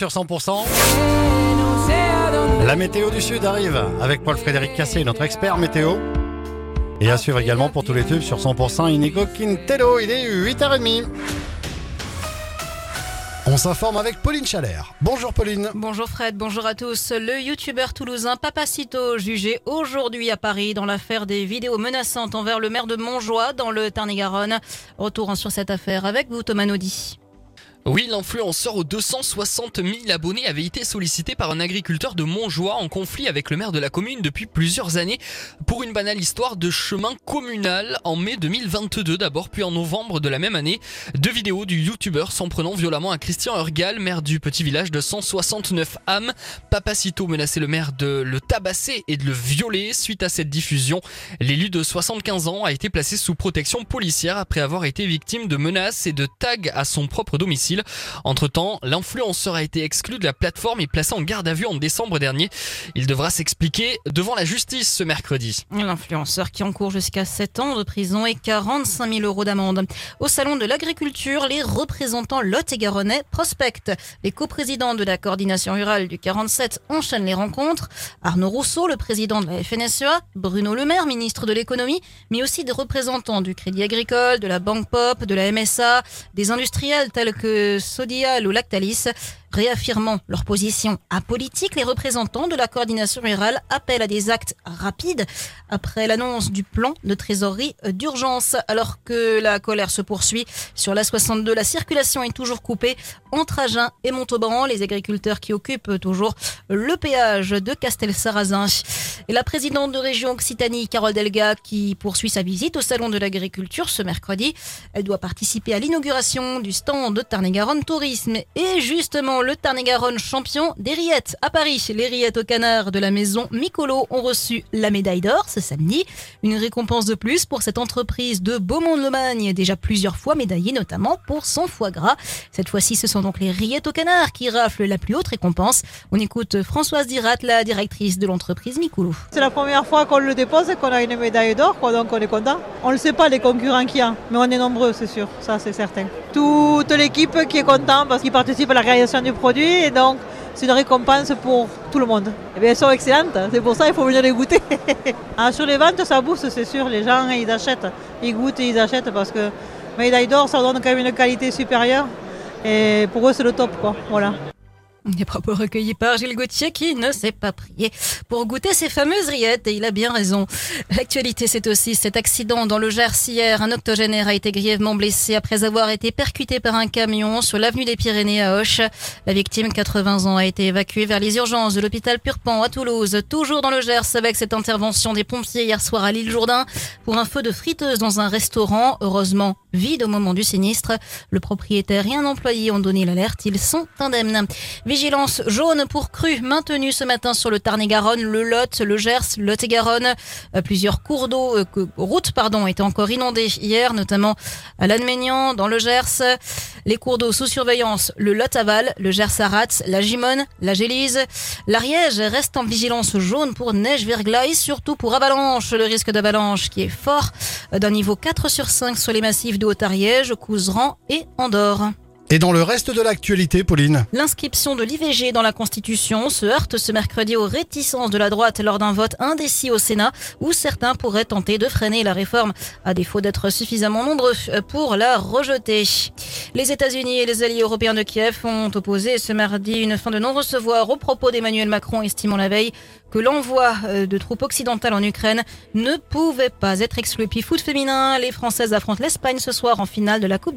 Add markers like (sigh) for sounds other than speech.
sur 100%. La météo du Sud arrive avec Paul-Frédéric Cassé, notre expert météo. Et à suivre également pour tous les tubes sur 100% Inigo Quintero, il est 8h30. On s'informe avec Pauline Chalère. Bonjour Pauline. Bonjour Fred, bonjour à tous. Le youtubeur toulousain Papacito jugé aujourd'hui à Paris dans l'affaire des vidéos menaçantes envers le maire de Montjoie dans le Tarn-et-Garonne. Retour sur cette affaire avec vous Thomas Naudy. Oui, l'influenceur aux 260 000 abonnés avait été sollicité par un agriculteur de Montjoie en conflit avec le maire de la commune depuis plusieurs années pour une banale histoire de chemin communal en mai 2022 d'abord, puis en novembre de la même année. Deux vidéos du youtubeur s'en prenant violemment à Christian Urgal, maire du petit village de 169 âmes. Papacito menaçait le maire de le tabasser et de le violer. Suite à cette diffusion, l'élu de 75 ans a été placé sous protection policière après avoir été victime de menaces et de tags à son propre domicile. Entre-temps, l'influenceur a été exclu de la plateforme et placé en garde à vue en décembre dernier. Il devra s'expliquer devant la justice ce mercredi. L'influenceur qui encourt jusqu'à 7 ans de prison et 45 000 euros d'amende. Au salon de l'agriculture, les représentants Lot et Garonnais prospectent. Les coprésidents de la coordination rurale du 47 enchaînent les rencontres. Arnaud Rousseau, le président de la FNSEA, Bruno Le Maire, ministre de l'économie, mais aussi des représentants du Crédit Agricole, de la Banque Pop, de la MSA, des industriels tels que Sodial ou Lactalis Réaffirmant leur position apolitique, les représentants de la coordination rurale appellent à des actes rapides après l'annonce du plan de trésorerie d'urgence. Alors que la colère se poursuit sur la 62, la circulation est toujours coupée entre Agen et Montauban, les agriculteurs qui occupent toujours le péage de Castel-Sarrazin. Et la présidente de région Occitanie, Carole Delga, qui poursuit sa visite au salon de l'agriculture ce mercredi. Elle doit participer à l'inauguration du stand de Tarn-et-Garonne Tourisme. Et justement, le Tarn-et-Garonne champion des rillettes à Paris. Les rillettes au canard de la maison Micolo ont reçu la médaille d'or ce samedi. Une récompense de plus pour cette entreprise de Beaumont-de-Lomagne, déjà plusieurs fois médaillée notamment pour son foie gras. Cette fois-ci, ce sont donc les rillettes au canard qui raflent la plus haute récompense. On écoute Françoise Dirat, la directrice de l'entreprise Micolo. C'est la première fois qu'on le dépose et qu'on a une médaille d'or, donc on est content. On ne sait pas les concurrents qu'il y a, mais on est nombreux, c'est sûr, ça c'est certain. Toute l'équipe qui est contente parce qu'ils participent à la réalisation du produit et donc c'est une récompense pour tout le monde. Et eh bien, elles sont excellentes, c'est pour ça qu'il faut venir les goûter. (laughs) ah, sur les ventes, ça booste, c'est sûr, les gens ils achètent, ils goûtent et ils achètent parce que médaille d'or, ça donne quand même une qualité supérieure et pour eux c'est le top quoi. Voilà. Des propos recueillis par Gilles Gauthier qui ne s'est pas prié pour goûter ces fameuses rillettes et il a bien raison. L'actualité c'est aussi cet accident dans le Gers hier. Un octogénaire a été grièvement blessé après avoir été percuté par un camion sur l'avenue des Pyrénées à Auch. La victime, 80 ans, a été évacuée vers les urgences de l'hôpital Purpan à Toulouse. Toujours dans le Gers avec cette intervention des pompiers hier soir à l'île Jourdain pour un feu de friteuse dans un restaurant. Heureusement vide au moment du sinistre. Le propriétaire et un employé ont donné l'alerte. Ils sont indemnes. Vigilance jaune pour cru maintenue ce matin sur le Tarn-et-Garonne, le Lot, le Gers, Lot-et-Garonne. Euh, plusieurs cours d'eau, euh, routes pardon, étaient encore inondées hier, notamment à Lannemegnan, dans le Gers. Les cours d'eau sous surveillance, le Lot-Aval, le Gers-Arats, la Gimone, la Gélise. L'Ariège reste en vigilance jaune pour neige, verglas et surtout pour avalanche. Le risque d'avalanche qui est fort euh, d'un niveau 4 sur 5 sur les massifs de Haute-Ariège, Couseran et Andorre. Et dans le reste de l'actualité, Pauline L'inscription de l'IVG dans la Constitution se heurte ce mercredi aux réticences de la droite lors d'un vote indécis au Sénat où certains pourraient tenter de freiner la réforme à défaut d'être suffisamment nombreux pour la rejeter. Les États-Unis et les alliés européens de Kiev ont opposé ce mardi une fin de non-recevoir au propos d'Emmanuel Macron estimant la veille que l'envoi euh, de troupes occidentales en Ukraine ne pouvait pas être exclu. Puis foot féminin, les Françaises affrontent l'Espagne ce soir en finale de la Coupe